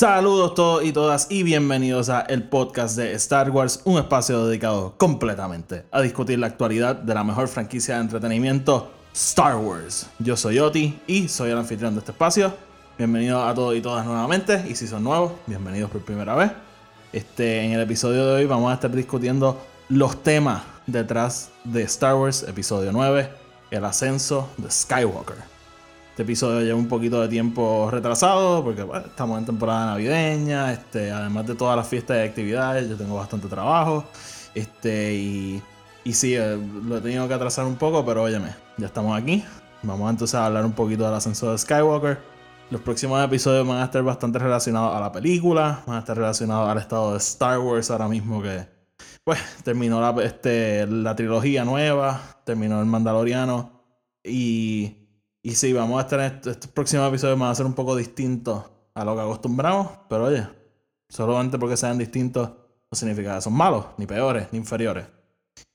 Saludos todos y todas y bienvenidos a el podcast de Star Wars, un espacio dedicado completamente a discutir la actualidad de la mejor franquicia de entretenimiento, Star Wars. Yo soy Oti y soy el anfitrión de este espacio. Bienvenidos a todos y todas nuevamente y si son nuevos, bienvenidos por primera vez. Este, en el episodio de hoy vamos a estar discutiendo los temas detrás de Star Wars episodio 9, el ascenso de Skywalker. Este episodio lleva un poquito de tiempo retrasado porque estamos en temporada navideña, este, además de todas las fiestas y actividades, yo tengo bastante trabajo. Este, y, y sí, eh, lo he tenido que atrasar un poco, pero óyeme, ya estamos aquí. Vamos entonces a hablar un poquito del ascenso de Skywalker. Los próximos episodios van a estar bastante relacionados a la película, van a estar relacionados al estado de Star Wars ahora mismo que, pues, terminó la, este, la trilogía nueva, terminó el Mandaloriano y y sí, vamos a estar en estos, próximos episodios van a ser un poco distintos a lo que acostumbramos, pero oye, solamente porque sean distintos no significa que son malos, ni peores, ni inferiores.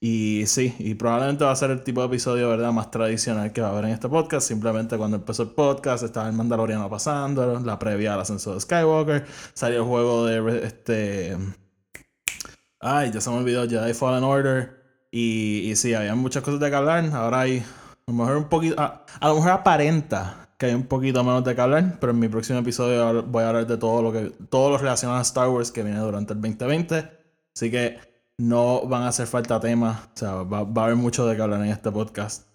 Y sí, y probablemente va a ser el tipo de episodio, ¿verdad?, más tradicional que va a haber en este podcast. Simplemente cuando empezó el podcast estaba el Mandaloriano pasando, la previa al ascenso de Skywalker, salió el juego de este... Ay, ya se me olvidó Jedi Fallen Order. Y, y sí, había muchas cosas de que hablar. Ahora hay a lo mejor un poquito. A, lo mejor aparenta que hay un poquito menos de que hablar, pero en mi próximo episodio voy a hablar de todo lo que. todo lo relacionado a Star Wars que viene durante el 2020. Así que no van a hacer falta temas. O sea, va, a haber mucho de que hablar en este podcast.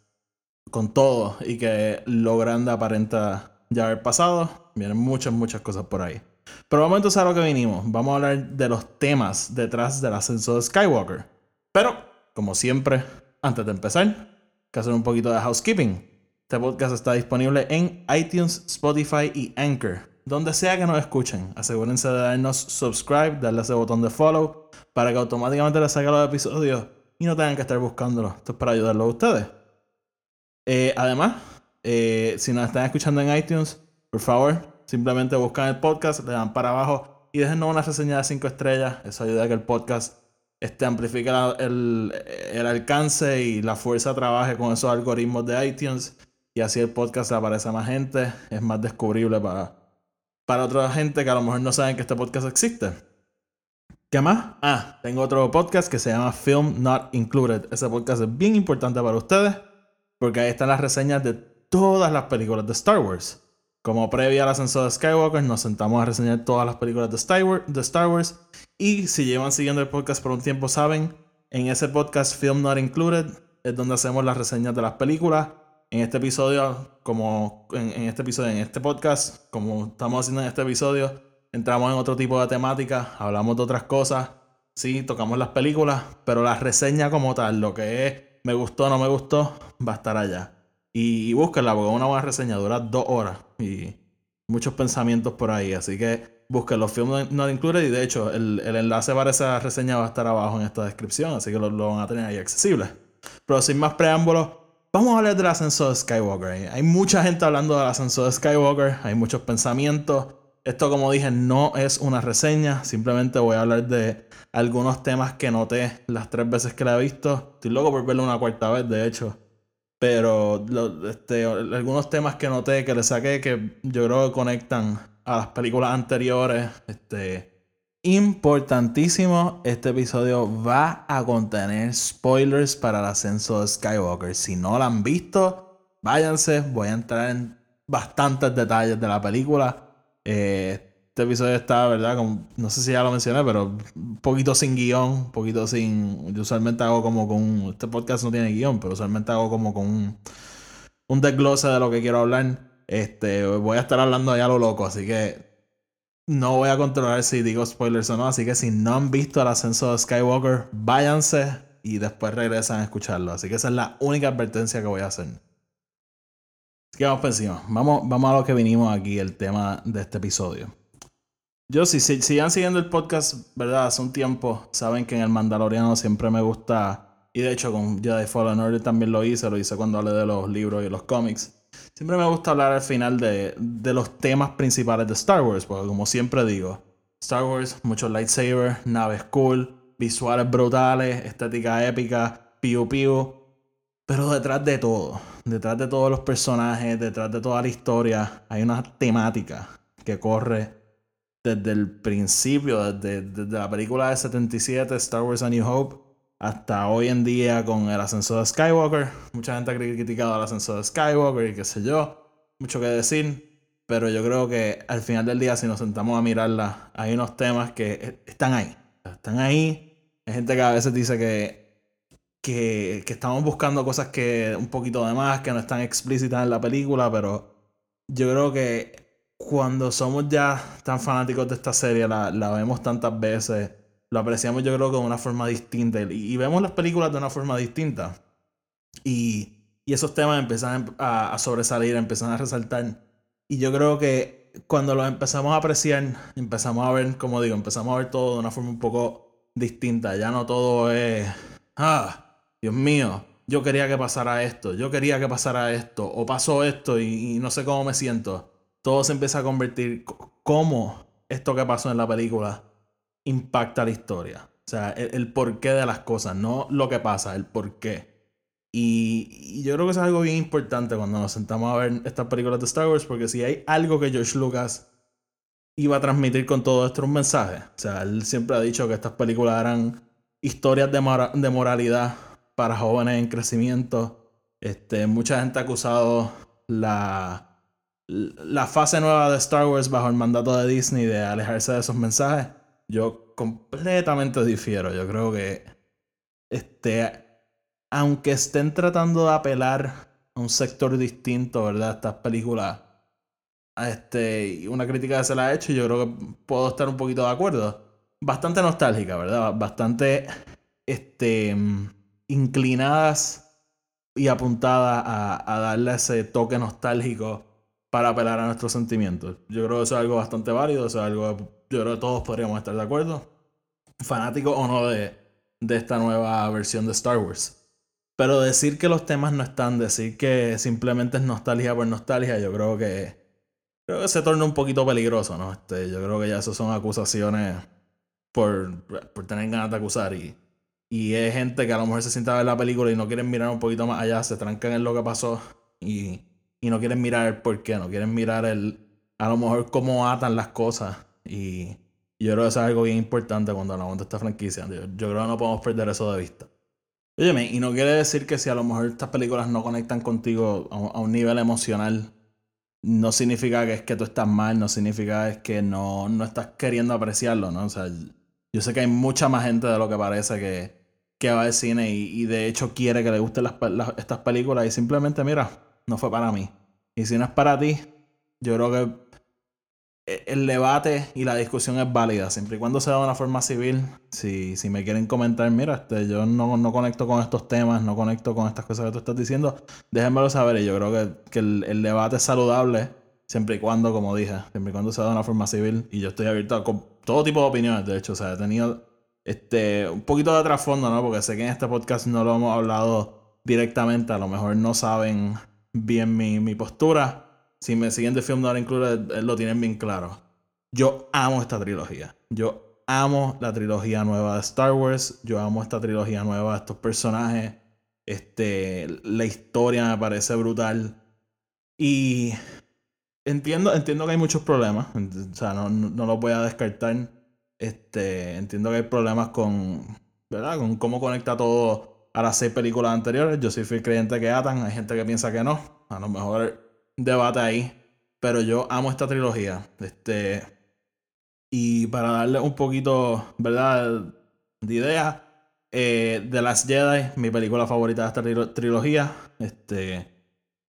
Con todo. Y que lo grande aparenta ya haber pasado. Vienen muchas, muchas cosas por ahí. Pero vamos entonces a lo que vinimos. Vamos a hablar de los temas detrás del ascenso de Skywalker. Pero, como siempre, antes de empezar, que hacer un poquito de housekeeping. Este podcast está disponible en iTunes, Spotify y Anchor. Donde sea que nos escuchen, asegúrense de darnos subscribe, darle ese botón de follow para que automáticamente les salga los episodios y no tengan que estar buscándolo. Esto es para ayudarlos a ustedes. Eh, además, eh, si nos están escuchando en iTunes, por favor, simplemente buscan el podcast, le dan para abajo y déjenos una reseña de 5 estrellas. Eso ayuda a que el podcast este, amplifica el, alcance y la fuerza trabaje con esos algoritmos de iTunes y así el podcast le aparece a más gente, es más descubrible para, para otra gente que a lo mejor no saben que este podcast existe. ¿Qué más? Ah, tengo otro podcast que se llama Film Not Included. Ese podcast es bien importante para ustedes porque ahí están las reseñas de todas las películas de Star Wars. Como previa al ascenso de Skywalker, nos sentamos a reseñar todas las películas de Star, Wars, Y si llevan siguiendo el podcast por un tiempo, saben, en ese podcast Film Not Included es donde hacemos las reseñas de las películas. En este episodio, como en, este episodio, en este podcast, como estamos haciendo en este episodio, entramos en otro tipo de temática, hablamos de otras cosas, sí, tocamos las películas, pero la reseña como tal, lo que es me gustó o no me gustó, va a estar allá. Y, búsquenla porque una buena reseña dura dos horas y muchos pensamientos por ahí. Así que busquen los films no incluyen y de hecho el, enlace para esa reseña va a estar abajo en esta descripción, así que lo, van a tener ahí accesible. Pero sin más preámbulos, vamos a hablar del ascenso de Skywalker. Hay mucha gente hablando del ascenso de Skywalker, hay muchos pensamientos. Esto como dije no es una reseña, simplemente voy a hablar de algunos temas que noté las tres veces que la he visto. Estoy loco por verlo una cuarta vez, de hecho. Pero este, algunos temas que noté, que le saqué, que yo creo que conectan a las películas anteriores. Este, importantísimo, este episodio va a contener spoilers para el ascenso de Skywalker. Si no lo han visto, váyanse. Voy a entrar en bastantes detalles de la película. Eh, este episodio está, ¿verdad? no sé si ya lo mencioné, pero un poquito sin guion, un poquito sin... Yo usualmente hago como con... Este podcast no tiene guion, pero usualmente hago como con un, desglose de lo que quiero hablar. Este, voy a estar hablando ya lo loco, así que no voy a controlar si digo spoilers o no. Así que si no han visto el ascenso de Skywalker, váyanse y después regresan a escucharlo. Así que esa es la única advertencia que voy a hacer. que vamos por encima. Vamos, vamos a lo que vinimos aquí, el tema de este episodio. Yo, si, si siguiendo el podcast, ¿verdad? Hace un tiempo, saben que en el Mandaloriano siempre me gusta. Y de hecho, con Jedi Fallen Order también lo hice, lo hice cuando hablé de los libros y los cómics. Siempre me gusta hablar al final de, de los temas principales de Star Wars, porque como siempre digo, Star Wars, muchos lightsabers, naves cool, visuales brutales, estética épica, piu piu. Pero detrás de todo, detrás de todos los personajes, detrás de toda la historia, hay una temática que corre desde el principio, desde, la película de 77, Star Wars A New Hope, hasta hoy en día con el ascenso de Skywalker. Mucha gente ha criticado el ascenso de Skywalker y qué sé yo, mucho que decir. Pero yo creo que al final del día, si nos sentamos a mirarla, hay unos temas que están ahí. Están ahí. Hay gente que a veces dice que, que, que estamos buscando cosas que un poquito de más, que no están explícitas en la película, pero yo creo que cuando somos ya tan fanáticos de esta serie, la, la vemos tantas veces, lo apreciamos yo creo que de una forma distinta y, y vemos las películas de una forma distinta. Y, y esos temas empiezan a, a sobresalir, empiezan a resaltar. Y yo creo que cuando lo empezamos a apreciar, empezamos a ver, como digo, empezamos a ver todo de una forma un poco distinta. Ya no todo es, ah, Dios mío, yo quería que pasara esto, yo quería que pasara esto, o pasó esto y, no sé cómo me siento. Todo se empieza a convertir, cómo esto que pasó en la película impacta la historia. O sea, el, porqué de las cosas, no lo que pasa, el porqué. Y, yo creo que es algo bien importante cuando nos sentamos a ver estas películas de Star Wars, porque si hay algo que George Lucas iba a transmitir con todo esto un mensaje. O sea, él siempre ha dicho que estas películas eran historias de, de moralidad para jóvenes en crecimiento. Este, mucha gente ha acusado la, la fase nueva de Star Wars bajo el mandato de Disney de alejarse de esos mensajes. Yo completamente difiero. Yo creo que este, aunque estén tratando de apelar a un sector distinto, ¿verdad? Estas películas. Este, una crítica que se la ha hecho, yo creo que puedo estar un poquito de acuerdo. Bastante nostálgica, ¿verdad? Bastante este, inclinadas y apuntadas a, a darle ese toque nostálgico para apelar a nuestros sentimientos. Yo creo que eso es algo bastante válido, eso es algo que yo creo que todos podríamos estar de acuerdo. Fanático o no de, de esta nueva versión de Star Wars. Pero decir que los temas no están, decir que simplemente es nostalgia por nostalgia, yo creo que, creo que se torna un poquito peligroso, ¿no? Este, yo creo que ya eso son acusaciones por, por tener ganas de acusar. Y, y es gente que a lo mejor se sienta a ver la película y no quieren mirar un poquito más allá, se trancan en lo que pasó y, y no quieren mirar el por qué, no quieren mirar el, a lo mejor cómo atan las cosas. Y, yo creo que eso es algo bien importante cuando hablamos de esta franquicia. Yo, creo que no podemos perder eso de vista. Óyeme, y no quiere decir que si a lo mejor estas películas no conectan contigo a, un nivel emocional, no significa que es que tú estás mal, no significa es que no, no estás queriendo apreciarlo, ¿no? O sea, yo sé que hay mucha más gente de lo que parece que, que va al cine y, de hecho quiere que le gusten estas películas y simplemente, mira, no fue para mí. Y si no es para ti, yo creo que e, el debate y la discusión es válida, siempre y cuando sea de una forma civil. Si, si me quieren comentar, mira, este, yo no, no, conecto con estos temas, no conecto con estas cosas que tú estás diciendo, déjenmelo saber. Y yo creo que, que el, debate es saludable, siempre y cuando, como dije, siempre y cuando sea de una forma civil. Y yo estoy abierto a todo tipo de opiniones, de hecho, o sea, he tenido este, un poquito de trasfondo, ¿no? Porque sé que en este podcast no lo hemos hablado directamente, a lo mejor no saben bien mi, mi postura si me siguen de Film Not Included, lo tienen bien claro. Yo amo esta trilogía. Yo amo la trilogía nueva de Star Wars. Yo amo esta trilogía nueva de estos personajes. Este, la historia me parece brutal. Y entiendo, entiendo que hay muchos problemas. O sea, no, no, los voy a descartar. Este, entiendo que hay problemas con, ¿verdad? Con cómo conecta todo a las seis películas anteriores. Yo soy fiel creyente que atan. Hay gente que piensa que no. A lo mejor debate ahí. Pero yo amo esta trilogía. Este. Y para darle un poquito, ¿verdad? De idea. Eh, The Last Jedi, mi película favorita de esta trilogía. Este.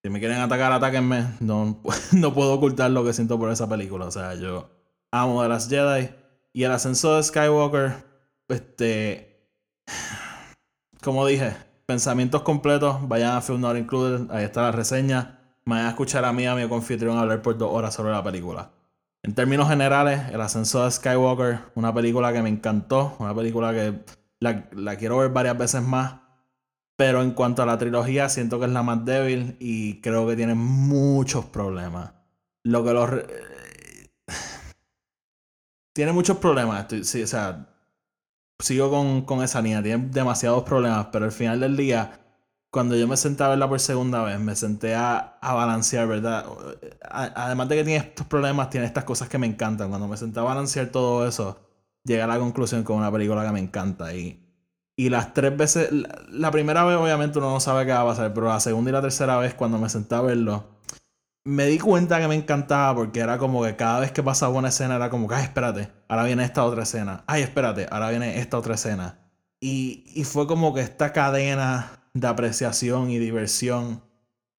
Si me quieren atacar, atáquenme. No, no puedo ocultar lo que siento por esa película. O sea, yo amo The Last Jedi. Y el ascenso de Skywalker. Este. Como dije, pensamientos completos. Vayan a Film Not Included. Ahí está la reseña me van a escuchar a mí a mi confitrión hablar por dos horas sobre la película. En términos generales, El ascenso de Skywalker, una película que me encantó, una película que la, quiero ver varias veces más. Pero en cuanto a la trilogía, siento que es la más débil y creo que tiene muchos problemas. Lo que los. Tiene muchos problemas. sí, o sea, sigo con, con esa línea. Tiene demasiados problemas, pero al final del día cuando yo me senté a verla por segunda vez, me senté a, a balancear, ¿verdad? además de que tiene estos problemas, tiene estas cosas que me encantan. Cuando me senté a balancear todo eso, llegué a la conclusión con una película que me encanta. Y, y las tres veces, la, primera vez obviamente uno no sabe qué va a pasar, pero la segunda y la tercera vez cuando me senté a verlo, me di cuenta que me encantaba porque era como que cada vez que pasaba una escena era como que, ay, espérate, ahora viene esta otra escena. Ay, espérate, ahora viene esta otra escena. Y, y fue como que esta cadena de apreciación y diversión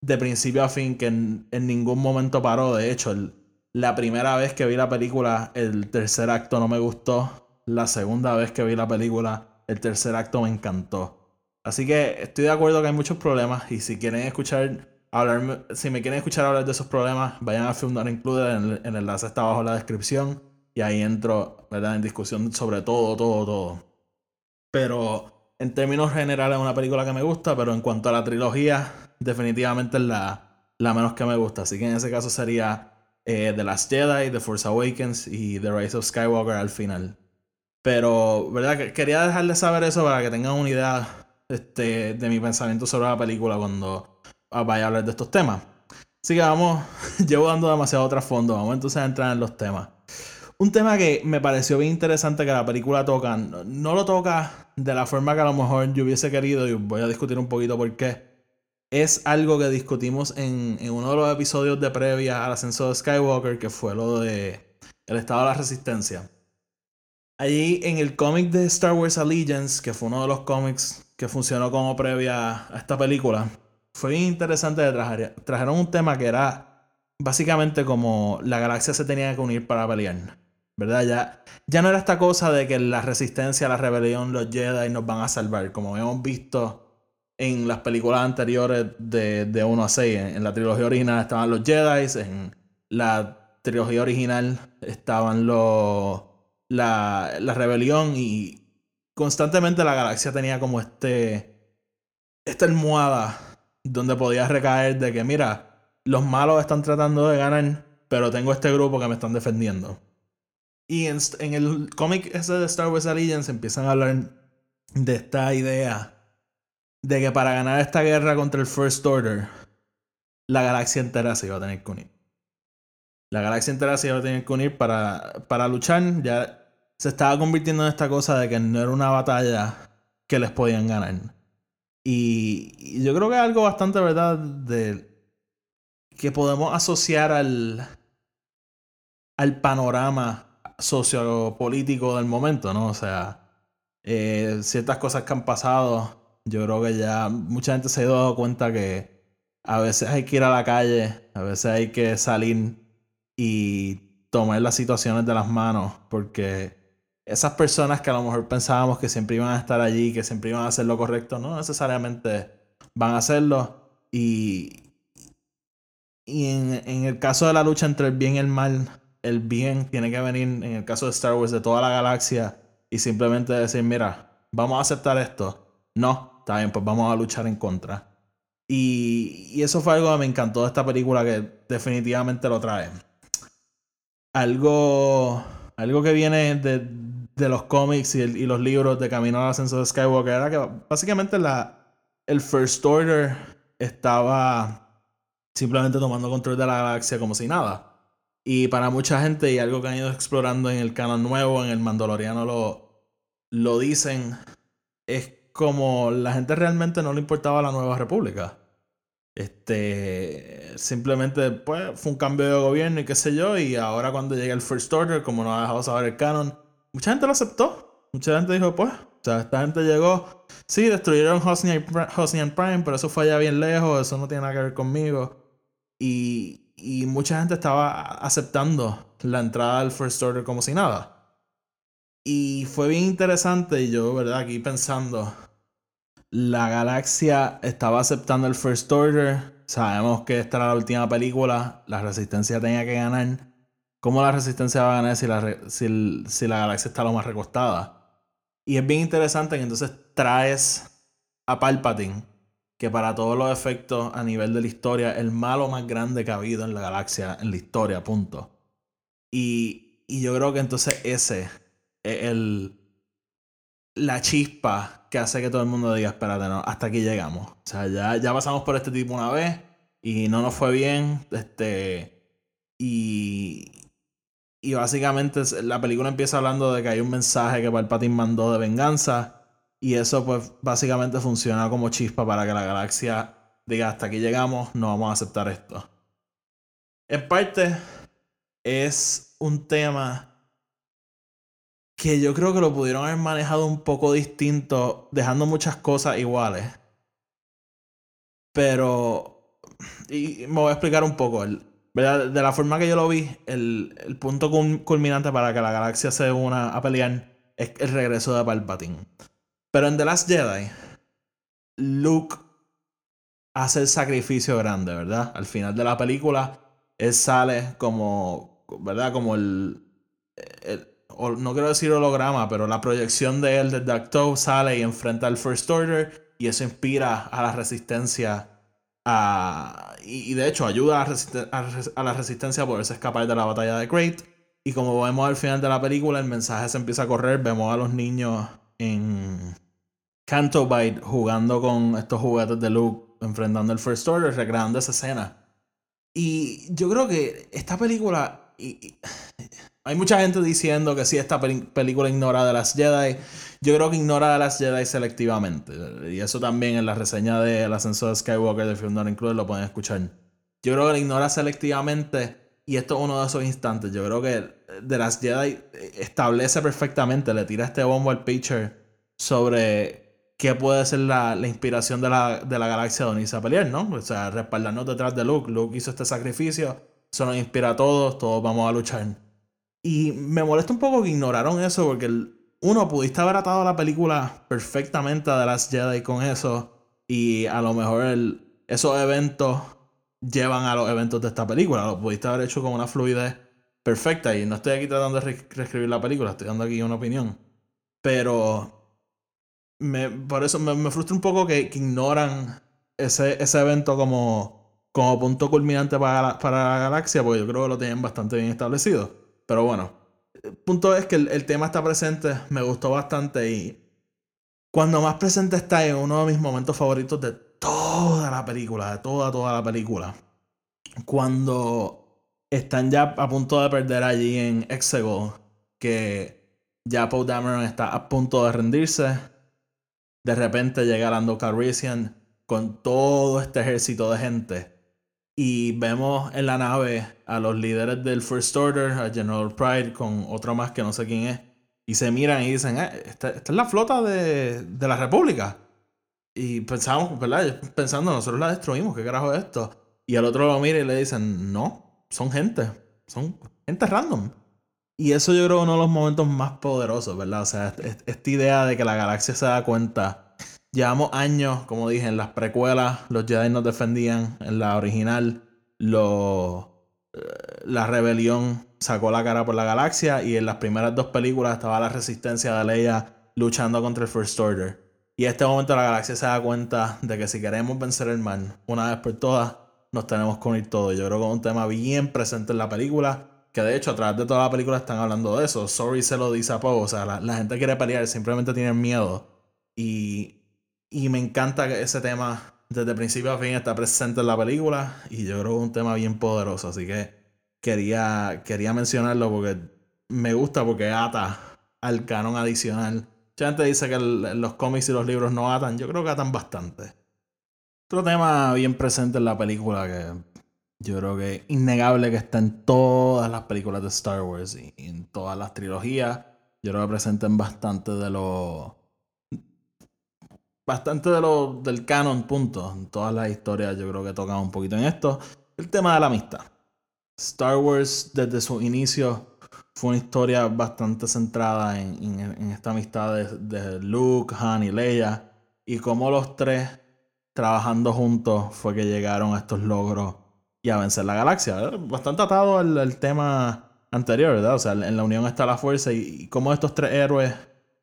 de principio a fin que en, ningún momento paró. De hecho, la primera vez que vi la película, el tercer acto no me gustó. La segunda vez que vi la película, el tercer acto me encantó. Así que estoy de acuerdo que hay muchos problemas y si quieren escuchar hablar, si me quieren escuchar hablar de esos problemas, vayan a Film Not Included, el, el enlace está abajo en la descripción y ahí entro, ¿verdad? En discusión sobre todo, todo, todo. Pero en términos generales es una película que me gusta, pero en cuanto a la trilogía, definitivamente es la, la menos que me gusta. Así que en ese caso sería eh, The Last Jedi, The Force Awakens y The Rise of Skywalker al final. Pero, ¿verdad? Quería dejarles saber eso para que tengan una idea este, de mi pensamiento sobre la película cuando vaya a hablar de estos temas. Así que vamos, llevo dando demasiado trasfondo, vamos entonces a entrar en los temas. Un tema que me pareció bien interesante que la película toca, no, lo toca de la forma que a lo mejor yo hubiese querido, y voy a discutir un poquito por qué. Es algo que discutimos en, uno de los episodios de previa al ascenso de Skywalker, que fue lo de el estado de la resistencia. Allí en el cómic de Star Wars Allegiance, que fue uno de los cómics que funcionó como previa a esta película, fue interesante trajer, trajeron un tema que era básicamente como la galaxia se tenía que unir para pelear. ¿verdad? Ya, ya no era esta cosa de que la resistencia, la rebelión, los Jedi nos van a salvar, como hemos visto en las películas anteriores de, de 1 a 6. En, la trilogía original estaban los Jedi, en la trilogía original estaban los, la, la rebelión y constantemente la galaxia tenía como este, esta almohada donde podías recaer de que, mira, los malos están tratando de ganar, pero tengo este grupo que me están defendiendo. Y en, el cómic ese de Star Wars Allegiance empiezan a hablar de esta idea de que para ganar esta guerra contra el First Order, la galaxia entera se iba a tener que unir. La galaxia entera se iba a tener que unir para, para luchar. Ya se estaba convirtiendo en esta cosa de que no era una batalla que les podían ganar. Y, yo creo que es algo bastante verdad que podemos asociar al, al panorama sociopolítico del momento, ¿no? O sea, eh, ciertas cosas que han pasado, yo creo que ya mucha gente se ha dado cuenta que a veces hay que ir a la calle, a veces hay que salir y tomar las situaciones de las manos, porque esas personas que a lo mejor pensábamos que siempre iban a estar allí, que siempre iban a hacer lo correcto, no necesariamente van a hacerlo. Y, y en, en el caso de la lucha entre el bien y el mal, el bien tiene que venir, en el caso de Star Wars, de toda la galaxia y simplemente decir, mira, vamos a aceptar esto. No, está bien, pues vamos a luchar en contra. Y, y eso fue algo que me encantó de esta película que definitivamente lo trae. Algo, algo que viene de, de los cómics y, los libros de Camino al Ascenso de Skywalker era que básicamente la, el First Order estaba simplemente tomando control de la galaxia como si nada. Y para mucha gente, y algo que han ido explorando en el canon nuevo, en el Mandaloriano lo, lo dicen, es como la gente realmente no le importaba la Nueva República. Este, simplemente, pues, fue un cambio de gobierno y qué sé yo, y ahora cuando llega el First Order, como no ha dejado saber el canon, mucha gente lo aceptó. Mucha gente dijo, pues, o sea, esta gente llegó, sí, destruyeron Hosnian Prime, pero eso fue allá bien lejos, eso no tiene nada que ver conmigo. Y, y mucha gente estaba aceptando la entrada del First Order como si nada. Y fue bien interesante y yo, ¿verdad? Aquí pensando, la galaxia estaba aceptando el First Order sabemos que esta era la última película, la resistencia tenía que ganar. ¿Cómo la resistencia va a ganar si la, si, la galaxia está lo más recostada? Y es bien interesante que entonces traes a Palpatine, que para todos los efectos a nivel de la historia, el malo más grande que ha habido en la galaxia, en la historia, punto. Y, y yo creo que entonces ese es el, la chispa que hace que todo el mundo diga, espérate, no, hasta aquí llegamos. O sea, ya, ya pasamos por este tipo una vez y no nos fue bien. Este. Y. Y básicamente la película empieza hablando de que hay un mensaje que Palpatine mandó de venganza. Y eso, pues, básicamente funciona como chispa para que la galaxia diga hasta aquí llegamos, no vamos a aceptar esto. En parte, es un tema que yo creo que lo pudieron haber manejado un poco distinto, dejando muchas cosas iguales. Pero. Me voy a explicar un poco. De la forma que yo lo vi, el, el punto culminante para que la galaxia se una a pelear es el regreso de Palpatine. Pero en The Last Jedi, Luke hace el sacrificio grande, ¿verdad? Al final de la película, él sale como, ¿verdad? Como el, el no quiero decir holograma, pero la proyección de él desde Acto sale y enfrenta al First Order y eso inspira a la resistencia a, y, de hecho ayuda a, la resistencia a poderse escapar de la batalla de Great. Y como vemos al final de la película, el mensaje se empieza a correr, vemos a los niños en Canto Bite jugando con estos juguetes de Luke, enfrentando al First Order, recreando esa escena. Y yo creo que esta película... Hay mucha gente diciendo que si esta película ignora de las Jedi. Yo creo que ignora de las Jedi selectivamente. Y eso también en la reseña de El ascenso de Skywalker de Film Not Included lo pueden escuchar. Yo creo que la ignora selectivamente. Y esto es uno de esos instantes. Yo creo que de las Jedi establece perfectamente, le tira este bombo al pitcher sobre qué puede ser la, inspiración de la, de la galaxia donde irse a pelear, ¿no? O sea, respaldarnos detrás de Luke. Luke hizo este sacrificio. Eso nos inspira a todos. Todos vamos a luchar. Y me molesta un poco que ignoraron eso porque uno pudiste haber atado la película perfectamente a The Last Jedi con eso y a lo mejor esos eventos llevan a los eventos de esta película. Lo pudiste haber hecho con una fluidez perfecta y no estoy aquí tratando de reescribir la película, estoy dando aquí una opinión. Pero me, por eso me, frustra un poco que, ignoran ese, ese evento como, como punto culminante para, para la galaxia, porque yo creo que lo tienen bastante bien establecido. Pero bueno, el punto es que el, tema está presente, me gustó bastante y cuando más presente está en uno de mis momentos favoritos de toda la película, de toda, toda la película. Cuando están ya a punto de perder allí en Exegol, que ya Paul Dameron está a punto de rendirse. De repente llega Lando Calrissian con todo este ejército de gente y vemos en la nave a los líderes del First Order, a General Pride, con otro más que no sé quién es. Y se miran y dicen, eh, esta, es la flota de, de, la República. Y pensamos, ¿verdad? Pensando, nosotros la destruimos, ¿qué carajo es esto? Y el otro lo mira y le dicen, no, son gente, son gente random. Y eso yo creo uno de los momentos más poderosos, ¿verdad? O sea, esta idea de que la galaxia se da cuenta Llevamos años, como dije, en las precuelas, los Jedi nos defendían. En la original, eh, la rebelión sacó la cara por la galaxia. Y en las primeras dos películas estaba la resistencia de Leia luchando contra el First Order. Y en este momento la galaxia se da cuenta de que si queremos vencer el mal una vez por todas, nos tenemos que unir todos. Yo creo que es un tema bien presente en la película. Que de hecho, a través de toda la película están hablando de eso. Sorry se lo dice a Poe. O sea, la, la gente quiere pelear, simplemente tienen miedo. Y y me encanta que ese tema desde principio a fin está presente en la película. Y yo creo que es un tema bien poderoso. Así que quería, quería mencionarlo porque me gusta porque ata al canon adicional. Mucha gente dice que los cómics y los libros no atan. Yo creo que atan bastante. Otro tema bien presente en la película que yo creo que es innegable que está en todas las películas de Star Wars y en todas las trilogías. Yo creo que presenten bastante de los bastante de lo, del canon, punto. En todas las historias yo creo que tocan un poquito en esto. El tema de la amistad. Star Wars desde su inicio fue una historia bastante centrada en, esta amistad de, Luke, Han y Leia. Y cómo los tres trabajando juntos fue que llegaron a estos logros y a vencer la galaxia. Bastante atado al, tema anterior, ¿verdad? O sea, en la unión está la fuerza y, como estos tres héroes,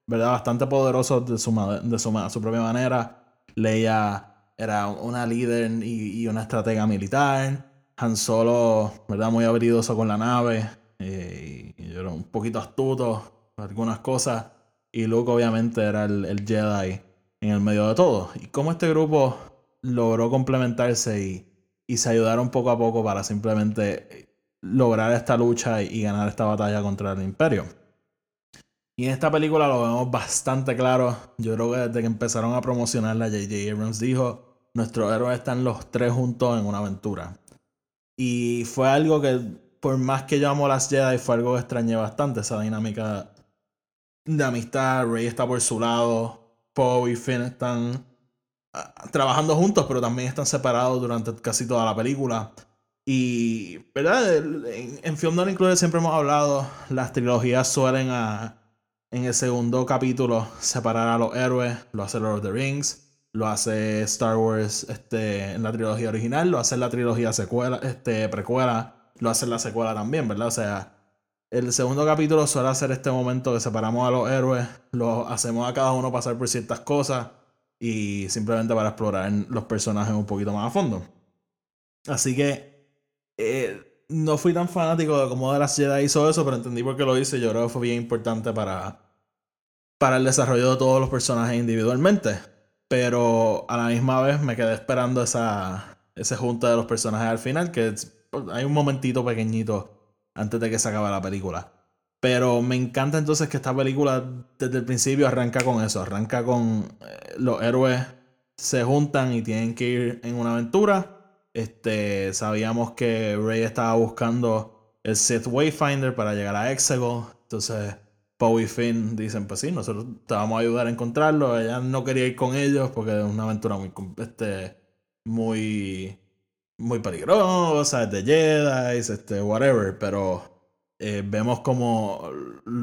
¿verdad? Bastante poderosos de su, de su, propia manera. Leia era una líder y, una estratega militar. Han Solo, ¿verdad? Muy habilidoso con la nave. Eh, y era un poquito astuto algunas cosas. Y Luke obviamente era el, el Jedi en el medio de todo. Y cómo este grupo logró complementarse y, y se ayudaron poco a poco para simplemente lograr esta lucha y, ganar esta batalla contra el imperio. Y en esta película lo vemos bastante claro. Yo creo que desde que empezaron a promocionarla, J.J. Abrams dijo, nuestros héroes están los tres juntos en una aventura. Y fue algo que, por más que yo amo las Jedi, fue algo que extrañé bastante, esa dinámica de amistad. Rey está por su lado, Poe y Finn están ah, trabajando juntos, pero también están separados durante casi toda la película. Y, ¿verdad? En, en Film Not Included siempre hemos hablado, las trilogías suelen a, en el segundo capítulo separar a los héroes. Lo hace Lord of the Rings, lo hace Star Wars este, en la trilogía original, lo hace en la trilogía secuela, este, precuela, lo hace en la secuela también, ¿verdad? O sea, el segundo capítulo suele ser este momento que separamos a los héroes, los hacemos a cada uno pasar por ciertas cosas y simplemente para explorar los personajes un poquito más a fondo. Así que eh, no fui tan fanático de cómo de la Jedi hizo eso, pero entendí por qué lo hice. Yo creo que fue bien importante para, para el desarrollo de todos los personajes individualmente. Pero a la misma vez me quedé esperando esa, ese junte de los personajes al final, que hay un momentito pequeñito antes de que se acabe la película. Pero me encanta entonces que esta película desde el principio arranca con eso, arranca con eh, los héroes se juntan y tienen que ir en una aventura. Este, sabíamos que Rey estaba buscando el Sith Wayfinder para llegar a Exegol. Entonces, Poe y Finn dicen, pues sí, nosotros te vamos a ayudar a encontrarlo. Ella no quería ir con ellos porque es una aventura muy, este, muy muy peligrosa, es de Jedi, este, whatever, pero eh, vemos como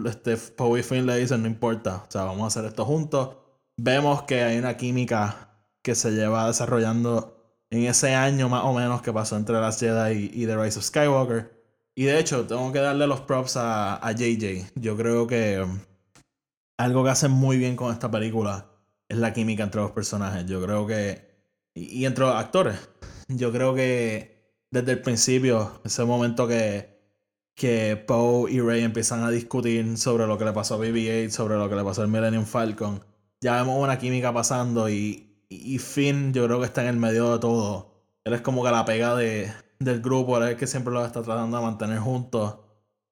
este Poe y Finn le dicen, no importa, o sea, vamos a hacer esto juntos. Vemos que hay una química que se lleva desarrollando en ese año más o menos que pasó entre las Jedi y, The Rise of Skywalker. Y de hecho, tengo que darle los props a, a JJ. Yo creo que um, algo que hacen muy bien con esta película es la química entre los personajes. Yo creo que... y entre los actores yo creo que desde el principio, ese momento que, que Poe y Rey empiezan a discutir sobre lo que le pasó a BB-8, sobre lo que le pasó al Millennium Falcon, ya vemos una química pasando y, y Finn yo creo que está en el medio de todo. Él es como que la pega de, del grupo, él es el que siempre lo está tratando de mantener juntos.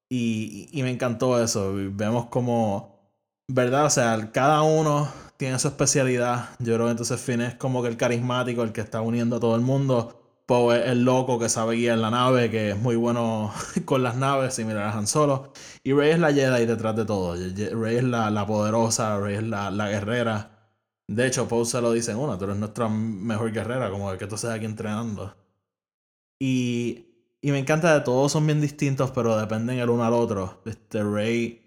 Y, y, me encantó eso. Vemos como, ¿verdad? O sea, cada uno tiene su especialidad. Yo creo que entonces Finn es como que el carismático, el que está uniendo a todo el mundo. Poe es el loco que sabe guiar la nave, que es muy bueno con las naves, y a Han Solo. Y Rey es la Jedi detrás de todo. Rey es la, poderosa, Rey es la, guerrera. De hecho, Poe se lo dice en una, tú eres nuestra mejor guerrera, como que tú estés aquí entrenando. Y, y me encanta de todos son bien distintos, pero dependen el uno al otro. Este Rey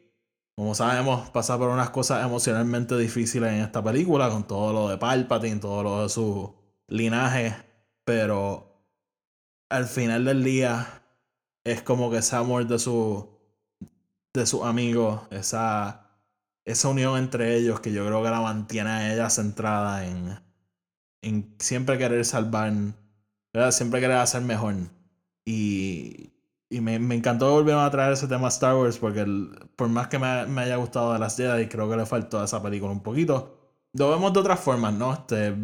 como sabemos, pasa por unas cosas emocionalmente difíciles en esta película, con todo lo de Palpatine, todo lo de su linaje, pero al final del día es como que ese amor de su de sus amigos, esa esa unión entre ellos que yo creo que la mantiene a ella centrada en en siempre querer salvar, siempre querer hacer mejor. Y, y me, me, encantó volver a traer ese tema a Star Wars porque por más que me, me, haya gustado de las Jedi, creo que le faltó a esa película un poquito. Lo vemos de otras formas, ¿no? Este,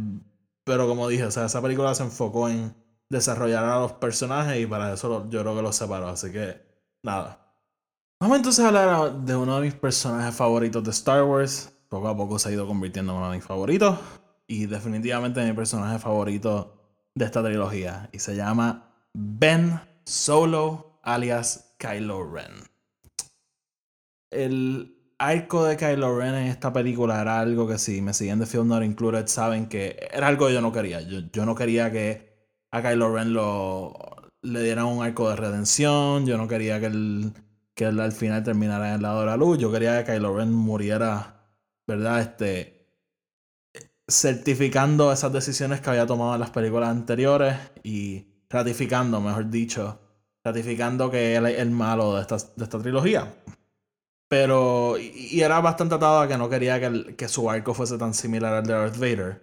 pero como dije, o sea, esa película se enfocó en desarrollar a los personajes y para eso yo creo que los separó. Así que, nada. Vamos entonces a hablar de uno de mis personajes favoritos de Star Wars. Poco a poco se ha ido convirtiendo en uno de mis favoritos. Y definitivamente mi personaje favorito de esta trilogía. Y se llama Ben Solo alias Kylo Ren. El arco de Kylo Ren en esta película era algo que si me siguen de Film Not Included saben que era algo que yo no quería. Yo, no quería que a Kylo Ren lo, le dieran un arco de redención. Yo no quería que él, que al final terminara en el lado de la luz. Yo quería que Kylo Ren muriera, ¿verdad? Este, certificando esas decisiones que había tomado en las películas anteriores y ratificando, mejor dicho, ratificando que él es el malo de esta, de esta trilogía. Pero, y, era bastante atado a que no quería que, que, su arco fuese tan similar al de Darth Vader.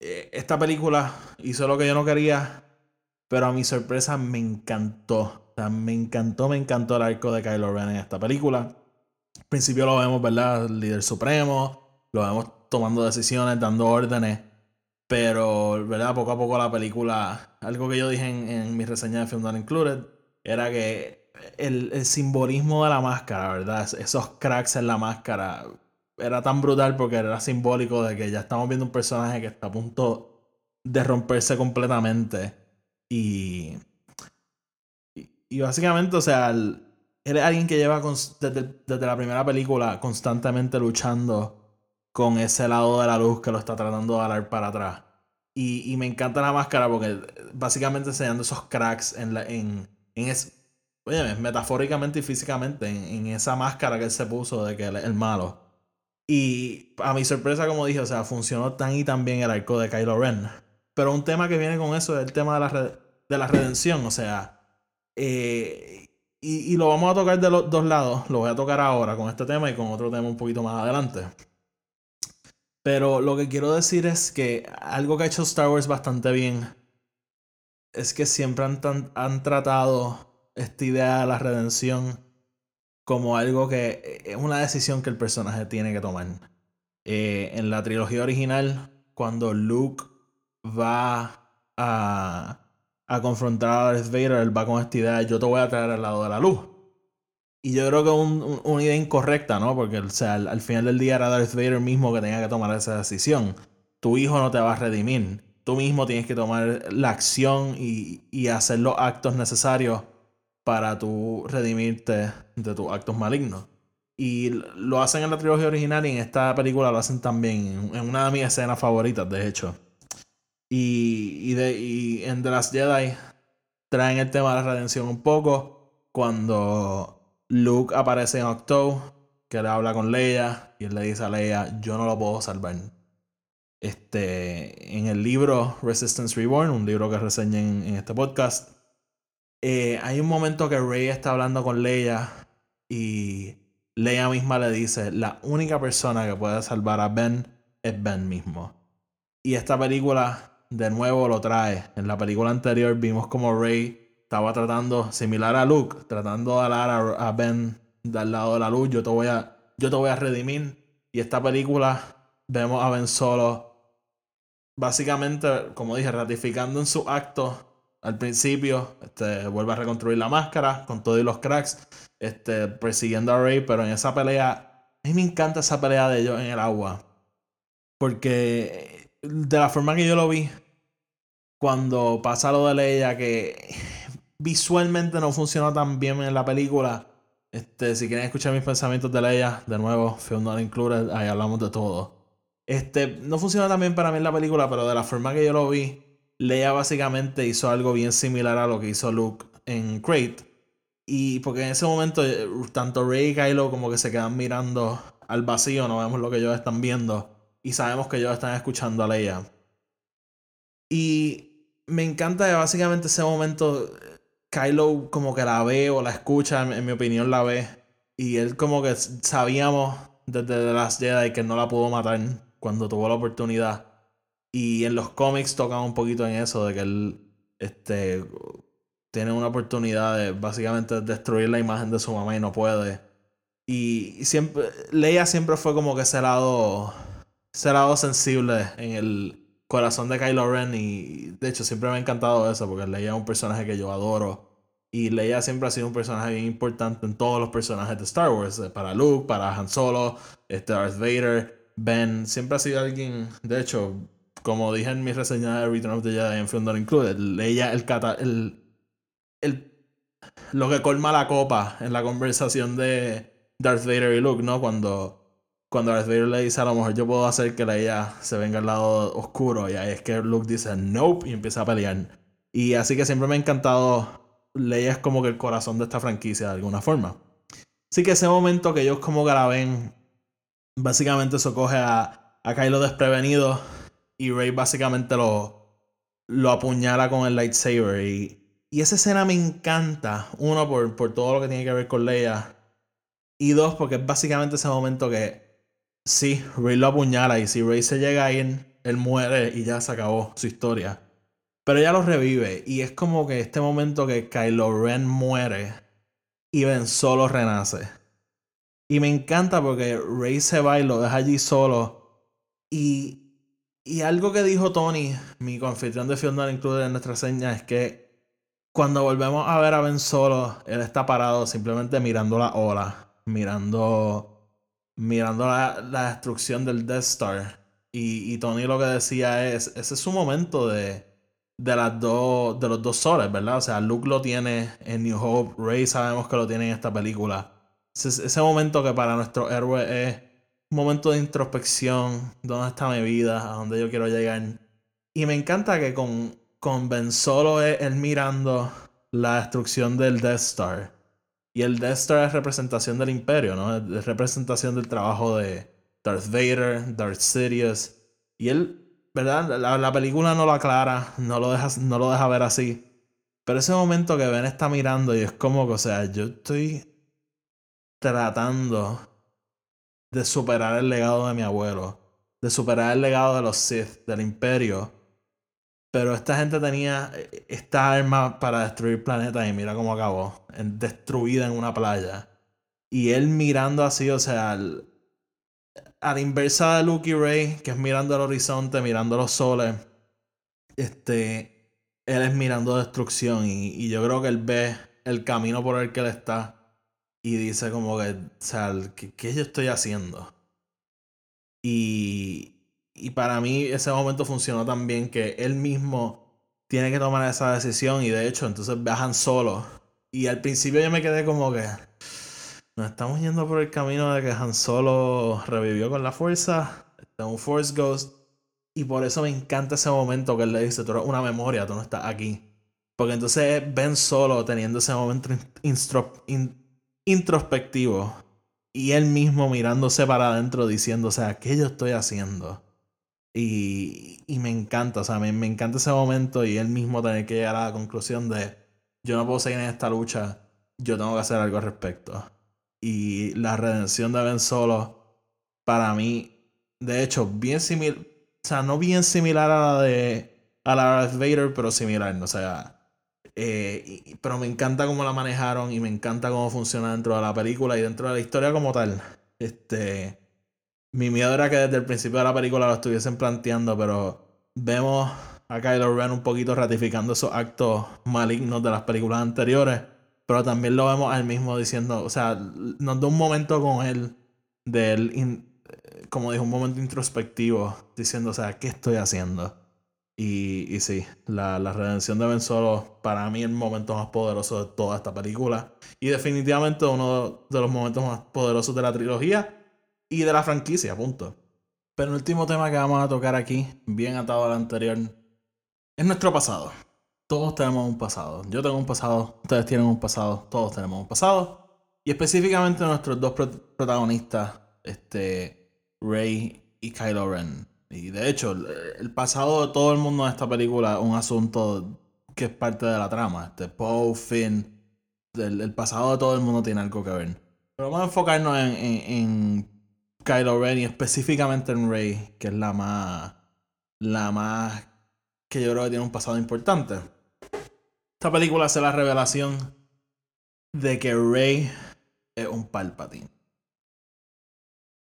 Eh, esta película hizo lo que yo no quería, pero a mi sorpresa me encantó. Me encantó, me encantó el arco de Kylo Ren en esta película. Al principio lo vemos, ¿verdad? Líder supremo, lo vemos tomando decisiones, dando órdenes. Pero, ¿verdad? Poco a poco la película, algo que yo dije en, en mi reseña de Film Not Included, era que el, el, simbolismo de la máscara, ¿verdad? Esos cracks en la máscara, era tan brutal porque era simbólico de que ya estamos viendo un personaje que está a punto de romperse completamente. Y, y, básicamente, o sea, eres alguien que lleva desde, desde la primera película constantemente luchando con ese lado de la luz que lo está tratando de dar para atrás. Y, y me encanta la máscara porque básicamente enseñando esos cracks en, la, en, en es, oye, metafóricamente y físicamente, en, en, esa máscara que él se puso de que él el malo. Y a mi sorpresa, como dije, o sea, funcionó tan y tan bien el arco de Kylo Ren. Pero un tema que viene con eso es el tema de la, de la redención, o sea, eh, y, lo vamos a tocar de los dos lados. Lo voy a tocar ahora con este tema y con otro tema un poquito más adelante. Pero lo que quiero decir es que algo que ha hecho Star Wars bastante bien es que siempre han, han tratado esta idea de la redención como algo que es una decisión que el personaje tiene que tomar. Eh, en la trilogía original, cuando Luke va a, a confrontar a Darth Vader, él va con esta idea, yo te voy a traer al lado de la luz. Y yo creo que es una idea incorrecta, ¿no? Porque o sea, al, final del día era Darth Vader mismo que tenía que tomar esa decisión. Tu hijo no te va a redimir. Tú mismo tienes que tomar la acción y, y hacer los actos necesarios para tú redimirte de tus actos malignos. Y lo hacen en la trilogía original y en esta película lo hacen también. En una de mis escenas favoritas, de hecho. Y, de, y en The Last Jedi traen el tema de la redención un poco. Cuando Luke aparece en Octo, que le habla con Leia y él le dice a Leia, yo no lo puedo salvar. Este, en el libro Resistance Reborn, un libro que reseñé en, este podcast, eh, hay un momento que Rey está hablando con Leia y Leia misma le dice, la única persona que puede salvar a Ben es Ben mismo. Y esta película de nuevo lo trae. En la película anterior vimos como Rey estaba tratando, similar a Luke, tratando de hablar a, Ben del lado de la luz, yo te voy a, yo te voy a redimir. Y esta película vemos a Ben Solo, básicamente, como dije, ratificando en su acto al principio, este, vuelve a reconstruir la máscara con todos los cracks, este, persiguiendo a Rey, pero en esa pelea, a mí me encanta esa pelea de ellos en el agua. Porque de la forma que yo lo vi, cuando pasa lo de Leia, que visualmente no funcionó tan bien en la película. Este, si quieren escuchar mis pensamientos de Leia, de nuevo, Film Not Included, ahí hablamos de todo. Este, no funcionó tan bien para mí en la película, pero de la forma que yo lo vi, Leia básicamente hizo algo bien similar a lo que hizo Luke en Crate. Y porque en ese momento, eh, tanto Rey y Kylo como que se quedan mirando al vacío, no vemos lo que ellos están viendo. Y sabemos que ellos están escuchando a Leia. Y me encanta básicamente ese momento Kylo como que la ve o la escucha, en, mi opinión la ve. Y él como que sabíamos desde The Last Jedi que no la pudo matar cuando tuvo la oportunidad. Y en los cómics tocan un poquito en eso, de que él este, tiene una oportunidad de básicamente destruir la imagen de su mamá y no puede. Y, siempre, Leia siempre fue como que ese lado, ese lado sensible en el, corazón de Kylo Ren y de hecho siempre me ha encantado eso porque Leia es un personaje que yo adoro y Leia siempre ha sido un personaje bien importante en todos los personajes de Star Wars, eh, para Luke, para Han Solo, este Darth Vader, Ben, siempre ha sido alguien, de hecho, como dije en mi reseña de Return of the Jedi en Film Included, Leia el, el, el lo que colma la copa en la conversación de Darth Vader y Luke, ¿no? Cuando cuando Darth Vader le dice a lo mejor yo puedo hacer que Leia se venga al lado oscuro y ahí es que Luke dice nope y empieza a pelear. Y así que siempre me ha encantado Leia es como que el corazón de esta franquicia de alguna forma. Así que ese momento que ellos como que la ven, básicamente eso coge a, a Kylo desprevenido y Rey básicamente lo, lo apuñala con el lightsaber. Y, y esa escena me encanta. Uno, por, por todo lo que tiene que ver con Leia. Y dos, porque es básicamente ese momento que sí, Rey lo apuñala y si Rey se llega a ir, él muere y ya se acabó su historia. Pero ella lo revive y es como que este momento que Kylo Ren muere y Ben Solo renace. Y me encanta porque Rey se va y lo deja allí solo. Y, y algo que dijo Tony, mi confitrión de Fiona incluye en nuestra seña, es que cuando volvemos a ver a Ben Solo, él está parado simplemente mirando la ola, mirando, mirando la, la destrucción del Death Star. Y, y Tony lo que decía es, ese es su momento de, de las dos de los dos soles, ¿verdad? O sea, Luke lo tiene en New Hope, Rey sabemos que lo tiene en esta película. Ese, ese momento que para nuestro héroe es un momento de introspección, dónde está mi vida, a dónde yo quiero llegar. Y me encanta que con, con Ben Solo es él mirando la destrucción del Death Star. Y el Death Star es representación del imperio, ¿no? Es representación del trabajo de Darth Vader, Darth Sidious. Y él ¿verdad? La, película no lo aclara, no lo, deja, no lo deja ver así. Pero ese momento que Ben está mirando y es como que, o sea, yo estoy tratando de superar el legado de mi abuelo, de superar el legado de los Sith, del imperio. Pero esta gente tenía eh, esta arma para destruir planetas y mira cómo acabó, destruida en una playa. Y él mirando así, o sea, a la inversa de Luke y Ray, que es mirando el horizonte, mirando los soles, este, él es mirando destrucción y, yo creo que él ve el camino por el que él está y dice como que, o sea, ¿qué, yo estoy haciendo? Y, y para mí ese momento funcionó tan bien que él mismo tiene que tomar esa decisión y de hecho entonces viajan solos. Y al principio yo me quedé como que, nos estamos yendo por el camino de que Han Solo revivió con la fuerza, está un Force Ghost, y por eso me encanta ese momento que él le dice, tú eres una memoria, tú no estás aquí. Porque entonces Ben Solo teniendo ese momento introspectivo y él mismo mirándose para adentro diciendo, o sea, ¿qué yo estoy haciendo? Y, y me encanta, o sea, me, me encanta ese momento y él mismo tener que llegar a la conclusión de, yo no puedo seguir en esta lucha, yo tengo que hacer algo al respecto y la redención de Ben Solo, para mí, de hecho, bien similar, o sea, no bien similar a la de a la Darth Vader, pero similar, o sea, eh, pero me encanta cómo la manejaron y me encanta cómo funciona dentro de la película y dentro de la historia como tal. Este, mi miedo era que desde el principio de la película lo estuviesen planteando, pero vemos a Kylo Ren un poquito ratificando esos actos malignos de las películas anteriores pero también lo vemos al mismo diciendo, o sea, nos da un momento con él, de él, como dijo, un momento introspectivo, diciendo, o sea, ¿qué estoy haciendo? Y, y sí, la, la, redención de Ben Solo, para mí, el momento más poderoso de toda esta película. Y definitivamente uno de los momentos más poderosos de la trilogía y de la franquicia, punto. Pero el último tema que vamos a tocar aquí, bien atado al anterior, es nuestro pasado. Todos tenemos un pasado. Yo tengo un pasado, ustedes tienen un pasado, todos tenemos un pasado. Y específicamente nuestros dos protagonistas, este, Rey y Kylo Ren. Y de hecho, el, pasado de todo el mundo en esta película es un asunto que es parte de la trama. Este, Poe, Finn, el, pasado de todo el mundo tiene algo que ver. Pero vamos a enfocarnos en, en Kylo Ren y específicamente en Rey, que es la más, la más que yo creo que tiene un pasado importante. Esta película hace la revelación de que Rey es un Palpatine.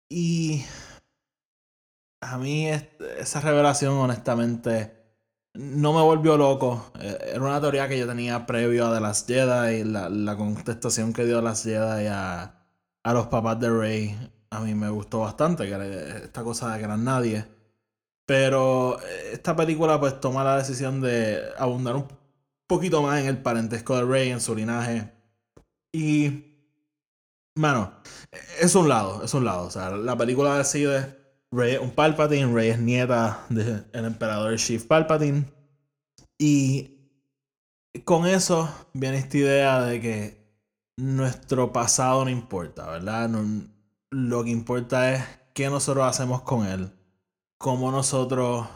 Y a mí esa revelación honestamente no me volvió loco. Eh, era una teoría que yo tenía previo a The Last Jedi y la, la contestación que dio The Last Jedi a, a los papás de Rey a mí me gustó bastante, que esta cosa de que eran nadie. Pero eh, esta película pues toma la decisión de abundar un poquito más en el parentesco de Rey, en su linaje. Y, bueno, es un lado, es un lado. O sea, la película decide, Rey un Palpatine, Rey es nieta del emperador Chief Palpatine. Y con eso viene esta idea de que nuestro pasado no importa, ¿verdad? Lo que importa es qué nosotros hacemos con él. Cómo nosotros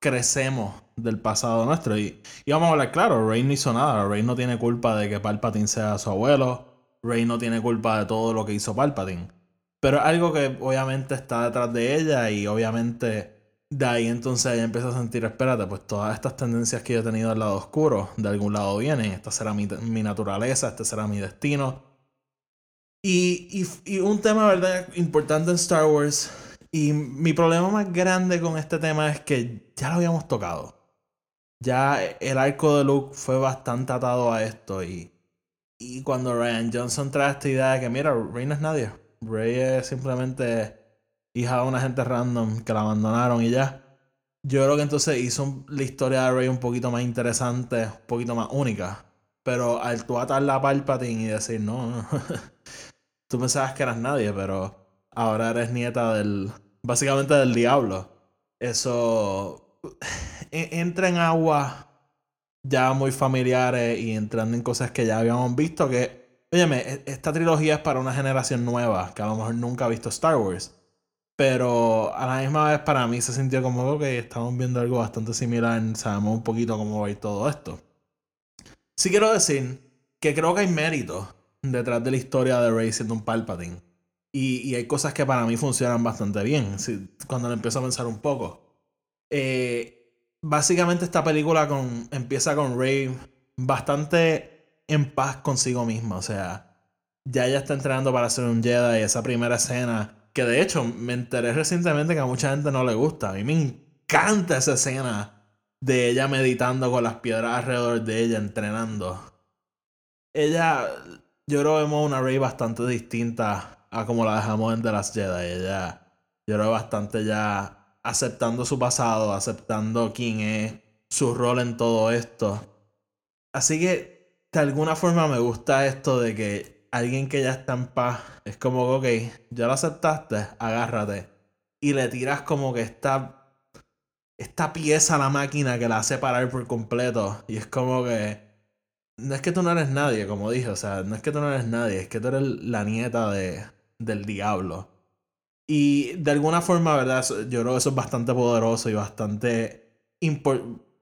crecemos del pasado nuestro. Y, vamos a hablar claro, Rey no hizo nada. Rey no tiene culpa de que Palpatine sea su abuelo. Rey no tiene culpa de todo lo que hizo Palpatine. Pero algo que obviamente está detrás de ella y obviamente de ahí entonces ella empieza a sentir, espérate, pues todas estas tendencias que yo he tenido del lado oscuro, de algún lado vienen, esta será mi, mi naturaleza, este será mi destino. Y, y, un tema, ¿verdad?, importante en Star Wars, y mi problema más grande con este tema es que ya lo habíamos tocado. Ya el arco de Luke fue bastante atado a esto, y, y cuando Ryan Johnson trae esta idea de que, mira, Rey no es nadie, Rey es simplemente hija de una gente random que la abandonaron y ya. Yo creo que entonces hizo la historia de Rey un poquito más interesante, un poquito más única. Pero al tú atar la Palpatine y decir, no, tú pensabas que eras nadie, pero ahora eres nieta del, básicamente del diablo. Eso e-, entra en agua ya muy familiares y entrando en cosas que ya habíamos visto que, óyeme, e-, esta trilogía es para una generación nueva que a lo mejor nunca ha visto Star Wars. Pero a la misma vez para mí se sintió como que estamos viendo algo bastante similar, sabemos un poquito cómo va a ir todo esto. Sí quiero decir que creo que hay mérito detrás de la historia de Rey siendo un Palpatine. Y, y, hay cosas que para mí funcionan bastante bien, cuando lo empiezo a pensar un poco. Eh, básicamente esta película con, empieza con Rey bastante en paz consigo misma. O sea, ya ella está entrenando para ser un Jedi y esa primera escena que de hecho, me enteré recientemente que a mucha gente no le gusta. A mí me encanta esa escena de ella meditando con las piedras alrededor de ella, entrenando. Ella, yo creo vemos una Rey bastante distinta a como la dejamos en The Last Jedi. Ella, yo creo bastante ya aceptando su pasado, aceptando quién es, su rol en todo esto. Así que, de alguna forma me gusta esto de que alguien que ya está en paz, es como, ok, ya lo aceptaste, agárrate. Y le tiras como que esta, esta pieza a la máquina que la hace parar por completo. Y es como que, no es que tú no eres nadie, como dije, o sea, no es que tú no eres nadie, es que tú eres la nieta de, del diablo. Y de alguna forma, ¿verdad? Yo creo que eso es bastante poderoso y bastante...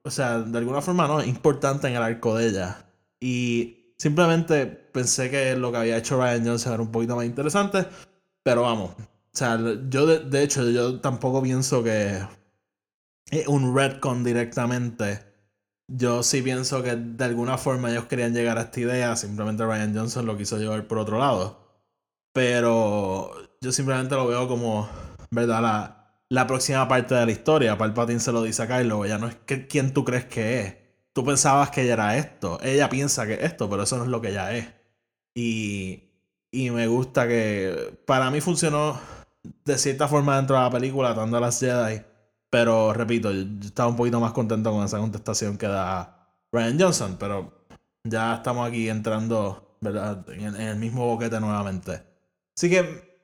O sea, de alguna forma, ¿no? Importante en el arco de ella. Y Simplemente pensé que lo que había hecho Ryan Johnson era un poquito más interesante. Pero vamos. O sea, yo de, hecho, yo tampoco pienso que un retcon directamente. Yo sí pienso que de alguna forma ellos querían llegar a esta idea. Simplemente Ryan Johnson lo quiso llevar por otro lado. Pero yo simplemente lo veo como, ¿verdad? La, la próxima parte de la historia. Palpatine se lo dice a Kylo. Ya no es que, quién tú crees que es tú pensabas que ella era esto. Ella piensa que es esto, pero eso no es lo que ella es. Y, y me gusta que para mí funcionó de cierta forma dentro de la película, dando a las Jedi. Pero repito, yo estaba un poquito más contento con esa contestación que da Ryan Johnson. Pero ya estamos aquí entrando ¿verdad? En, el mismo boquete nuevamente. Así que